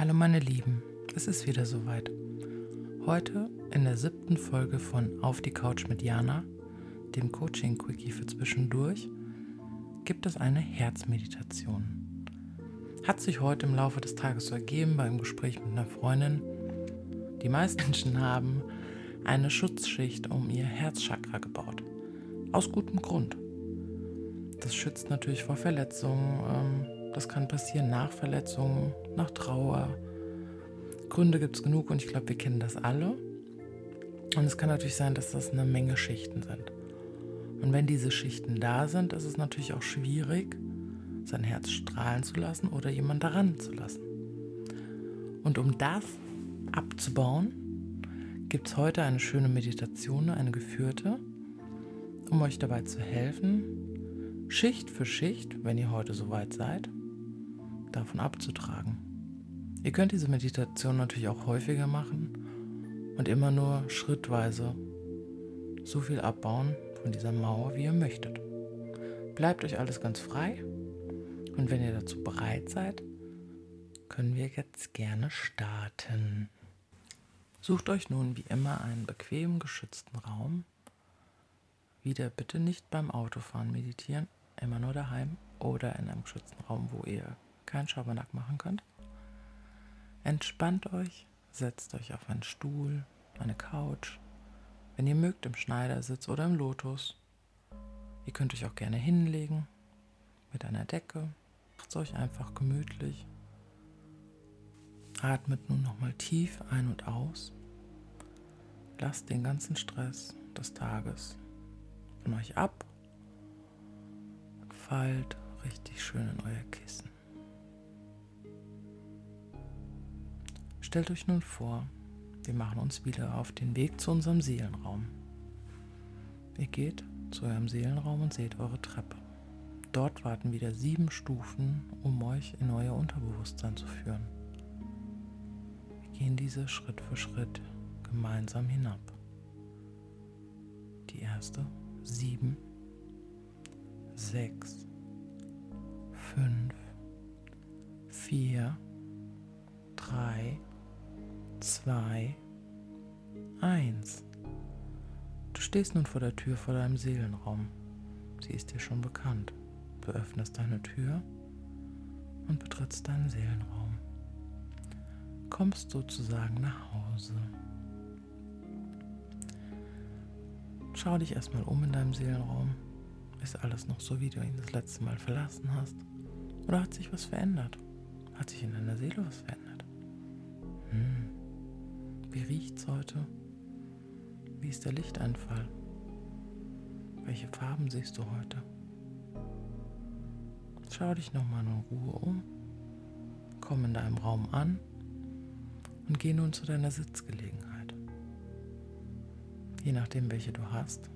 Hallo meine Lieben, es ist wieder soweit. Heute in der siebten Folge von Auf die Couch mit Jana, dem Coaching-Quickie für zwischendurch, gibt es eine Herzmeditation. Hat sich heute im Laufe des Tages so ergeben beim Gespräch mit einer Freundin. Die meisten Menschen haben eine Schutzschicht um ihr Herzchakra gebaut. Aus gutem Grund. Das schützt natürlich vor Verletzungen. Ähm, das kann passieren nach Verletzungen, nach Trauer. Gründe gibt es genug und ich glaube, wir kennen das alle. Und es kann natürlich sein, dass das eine Menge Schichten sind. Und wenn diese Schichten da sind, ist es natürlich auch schwierig, sein Herz strahlen zu lassen oder jemand daran zu lassen. Und um das abzubauen, gibt es heute eine schöne Meditation, eine geführte, um euch dabei zu helfen, Schicht für Schicht, wenn ihr heute soweit seid, davon abzutragen. Ihr könnt diese Meditation natürlich auch häufiger machen und immer nur schrittweise so viel abbauen von dieser Mauer, wie ihr möchtet. Bleibt euch alles ganz frei und wenn ihr dazu bereit seid, können wir jetzt gerne starten. Sucht euch nun wie immer einen bequem geschützten Raum. Wieder bitte nicht beim Autofahren meditieren, immer nur daheim oder in einem geschützten Raum, wo ihr keinen Schabernack machen könnt. Entspannt euch, setzt euch auf einen Stuhl, eine Couch, wenn ihr mögt im Schneidersitz oder im Lotus. Ihr könnt euch auch gerne hinlegen mit einer Decke. Macht es euch einfach gemütlich. Atmet nun nochmal tief ein und aus. Lasst den ganzen Stress des Tages von euch ab fallt richtig schön in euer Kissen. Stellt euch nun vor, wir machen uns wieder auf den Weg zu unserem Seelenraum. Ihr geht zu eurem Seelenraum und seht eure Treppe. Dort warten wieder sieben Stufen, um euch in euer Unterbewusstsein zu führen. Wir gehen diese Schritt für Schritt gemeinsam hinab. Die erste, sieben, sechs, fünf, vier, 2, 1. Du stehst nun vor der Tür vor deinem Seelenraum. Sie ist dir schon bekannt. Du öffnest deine Tür und betrittst deinen Seelenraum. Kommst sozusagen nach Hause. Schau dich erstmal um in deinem Seelenraum. Ist alles noch so, wie du ihn das letzte Mal verlassen hast? Oder hat sich was verändert? Hat sich in deiner Seele was verändert? Hm. Wie riecht's heute? Wie ist der Lichteinfall? Welche Farben siehst du heute? Schau dich nochmal in Ruhe um, komm in deinem Raum an und geh nun zu deiner Sitzgelegenheit. Je nachdem, welche du hast.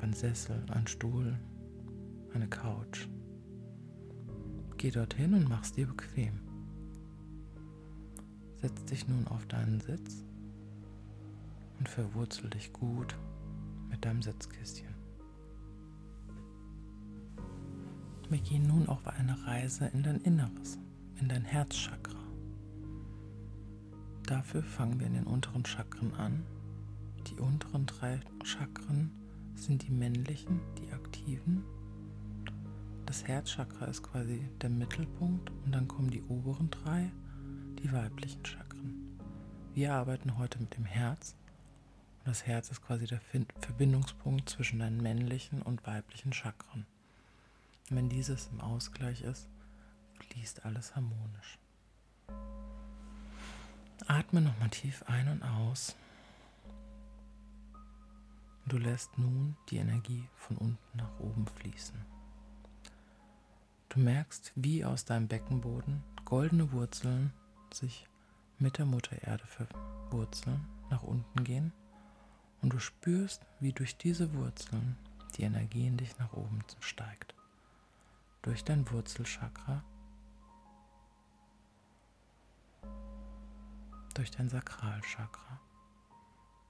ein Sessel, ein Stuhl, eine Couch. Geh dorthin und mach's dir bequem. Setz dich nun auf deinen Sitz und verwurzel dich gut mit deinem Sitzkistchen. Wir gehen nun auf eine Reise in dein Inneres, in dein Herzchakra. Dafür fangen wir in den unteren Chakren an. Die unteren drei Chakren sind die männlichen, die aktiven. Das Herzchakra ist quasi der Mittelpunkt und dann kommen die oberen drei die weiblichen Chakren. Wir arbeiten heute mit dem Herz. Und das Herz ist quasi der Verbindungspunkt zwischen deinen männlichen und weiblichen Chakren. Und wenn dieses im Ausgleich ist, fließt alles harmonisch. Atme nochmal tief ein und aus. Du lässt nun die Energie von unten nach oben fließen. Du merkst, wie aus deinem Beckenboden goldene Wurzeln sich mit der Mutter Erde verwurzeln, nach unten gehen und du spürst, wie durch diese Wurzeln die Energie in dich nach oben steigt. Durch dein Wurzelchakra, durch dein Sakralchakra.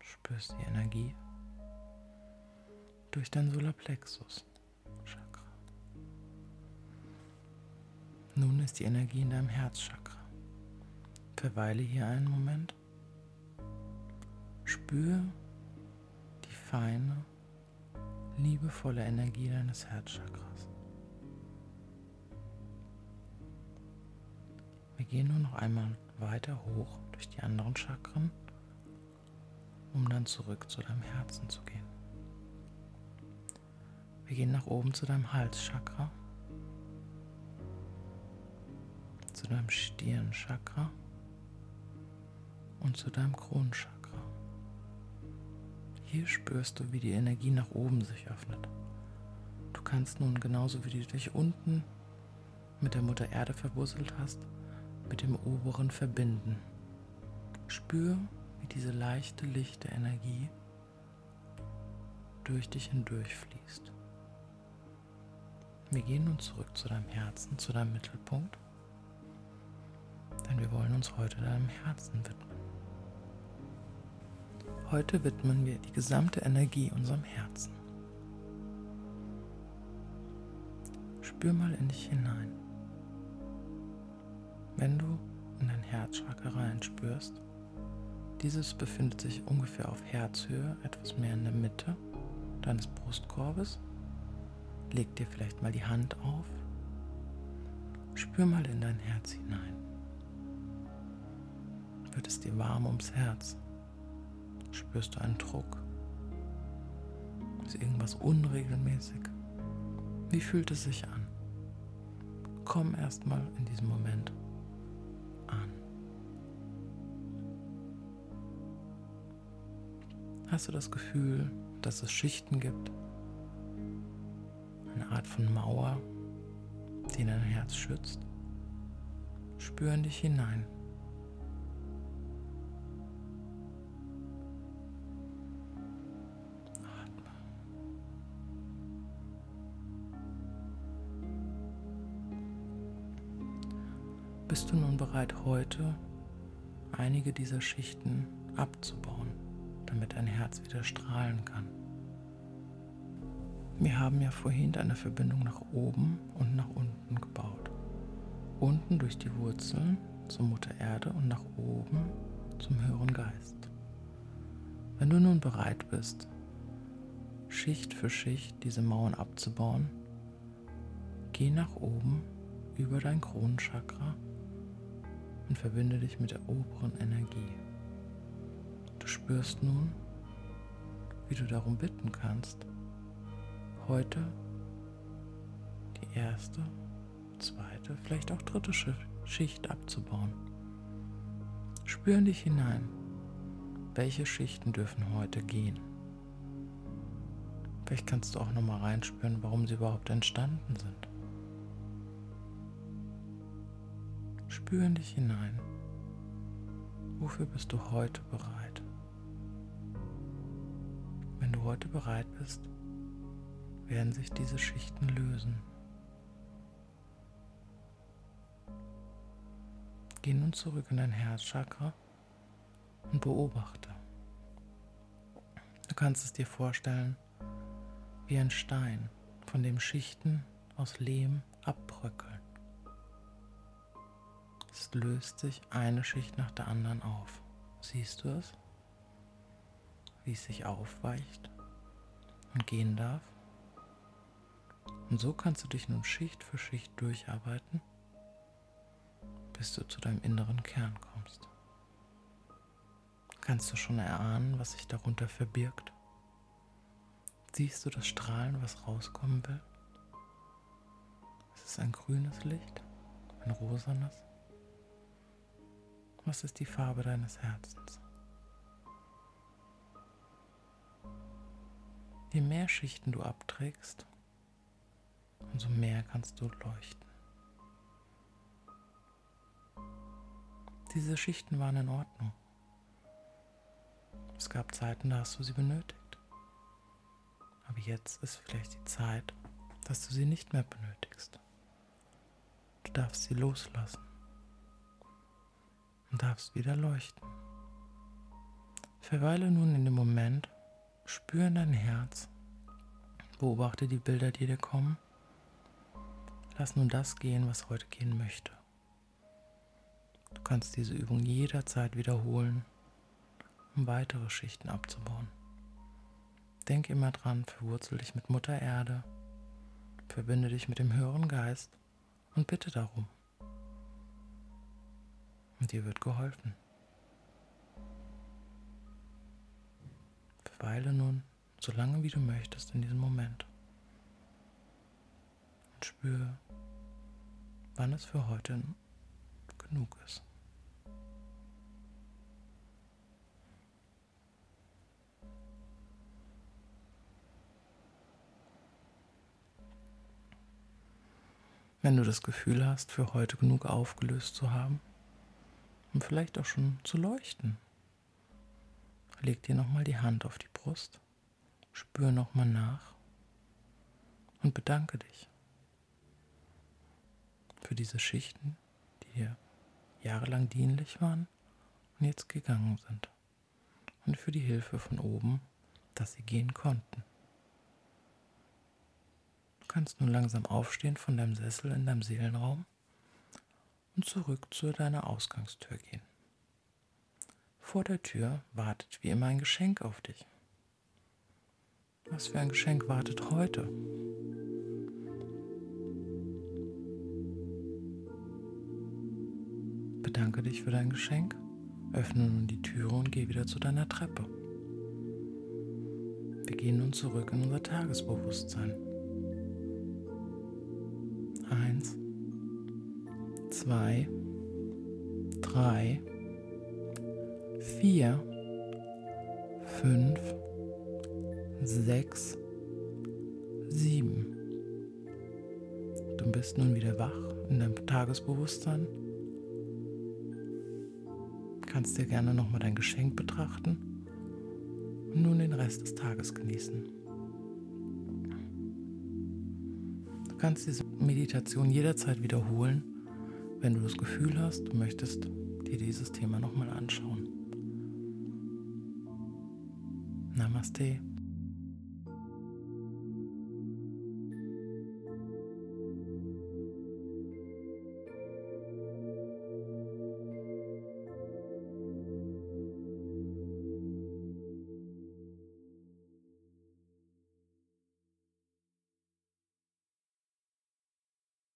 Du spürst die Energie durch dein Solarplexus Chakra. Nun ist die Energie in deinem Herzchakra. Verweile hier einen Moment. Spür die feine, liebevolle Energie deines Herzchakras. Wir gehen nur noch einmal weiter hoch durch die anderen Chakren, um dann zurück zu deinem Herzen zu gehen. Wir gehen nach oben zu deinem Halschakra, zu deinem Stirnchakra und zu deinem Kronchakra. Hier spürst du, wie die Energie nach oben sich öffnet. Du kannst nun genauso wie du dich unten mit der Mutter Erde verwurzelt hast, mit dem oberen verbinden. Spür, wie diese leichte, lichte Energie durch dich hindurch fließt. Wir gehen nun zurück zu deinem Herzen, zu deinem Mittelpunkt, denn wir wollen uns heute deinem Herzen widmen. Heute widmen wir die gesamte Energie unserem Herzen. Spür mal in dich hinein. Wenn du in dein Herzchakra reinspürst, dieses befindet sich ungefähr auf Herzhöhe, etwas mehr in der Mitte deines Brustkorbes. Leg dir vielleicht mal die Hand auf. Spür mal in dein Herz hinein. Wird es dir warm ums Herz? Spürst du einen Druck? Ist irgendwas unregelmäßig? Wie fühlt es sich an? Komm erstmal in diesem Moment an. Hast du das Gefühl, dass es Schichten gibt? Eine Art von Mauer, die dein Herz schützt? Spür in dich hinein. Bist du nun bereit, heute einige dieser Schichten abzubauen, damit dein Herz wieder strahlen kann? Wir haben ja vorhin eine Verbindung nach oben und nach unten gebaut. Unten durch die Wurzeln zur Mutter Erde und nach oben zum höheren Geist. Wenn du nun bereit bist, Schicht für Schicht diese Mauern abzubauen, geh nach oben über dein Kronenchakra und verbinde dich mit der oberen Energie. Du spürst nun, wie du darum bitten kannst, heute die erste, zweite, vielleicht auch dritte Schicht abzubauen. Spür in dich hinein, welche Schichten dürfen heute gehen. Vielleicht kannst du auch nochmal reinspüren, warum sie überhaupt entstanden sind. Spür in dich hinein. Wofür bist du heute bereit? Wenn du heute bereit bist, werden sich diese Schichten lösen. Geh nun zurück in dein Herzchakra und beobachte. Du kannst es dir vorstellen wie ein Stein, von dem Schichten aus Lehm abbröckeln. Es löst sich eine Schicht nach der anderen auf. Siehst du es? Wie es sich aufweicht und gehen darf? Und so kannst du dich nun Schicht für Schicht durcharbeiten, bis du zu deinem inneren Kern kommst. Kannst du schon erahnen, was sich darunter verbirgt? Siehst du das Strahlen, was rauskommen will? Es ist ein grünes Licht, ein rosanes. Was ist die Farbe deines Herzens? Je mehr Schichten du abträgst, umso mehr kannst du leuchten. Diese Schichten waren in Ordnung. Es gab Zeiten, da hast du sie benötigt. Aber jetzt ist vielleicht die Zeit, dass du sie nicht mehr benötigst. Du darfst sie loslassen und darfst wieder leuchten. Verweile nun in dem Moment, spüre in dein Herz, beobachte die Bilder, die dir kommen. Lass nun das gehen, was heute gehen möchte. Du kannst diese Übung jederzeit wiederholen, um weitere Schichten abzubauen. Denk immer dran, verwurzel dich mit Mutter Erde, verbinde dich mit dem höheren Geist und bitte darum. Und dir wird geholfen. Verweile nun so lange wie du möchtest in diesem Moment und spüre, wann es für heute genug ist. Wenn du das Gefühl hast, für heute genug aufgelöst zu haben und vielleicht auch schon zu leuchten, leg dir nochmal die Hand auf die Brust, spür nochmal nach und bedanke dich für diese Schichten, die dir jahrelang dienlich waren und jetzt gegangen sind. Und für die Hilfe von oben, dass sie gehen konnten. Du kannst nun langsam aufstehen von deinem Sessel in deinem Seelenraum und zurück zu deiner Ausgangstür gehen. Vor der Tür wartet wie immer ein Geschenk auf dich. Was für ein Geschenk wartet heute? Bedanke dich für dein Geschenk, öffne nun die Türe und geh wieder zu deiner Treppe. Wir gehen nun zurück in unser Tagesbewusstsein. Zwei, drei, vier, fünf, sechs, sieben. Du bist nun wieder wach in deinem Tagesbewusstsein. Kannst dir gerne nochmal dein Geschenk betrachten und nun den Rest des Tages genießen. Du kannst diese Meditation jederzeit wiederholen, wenn du das Gefühl hast, du möchtest dir dieses Thema nochmal anschauen. Namaste.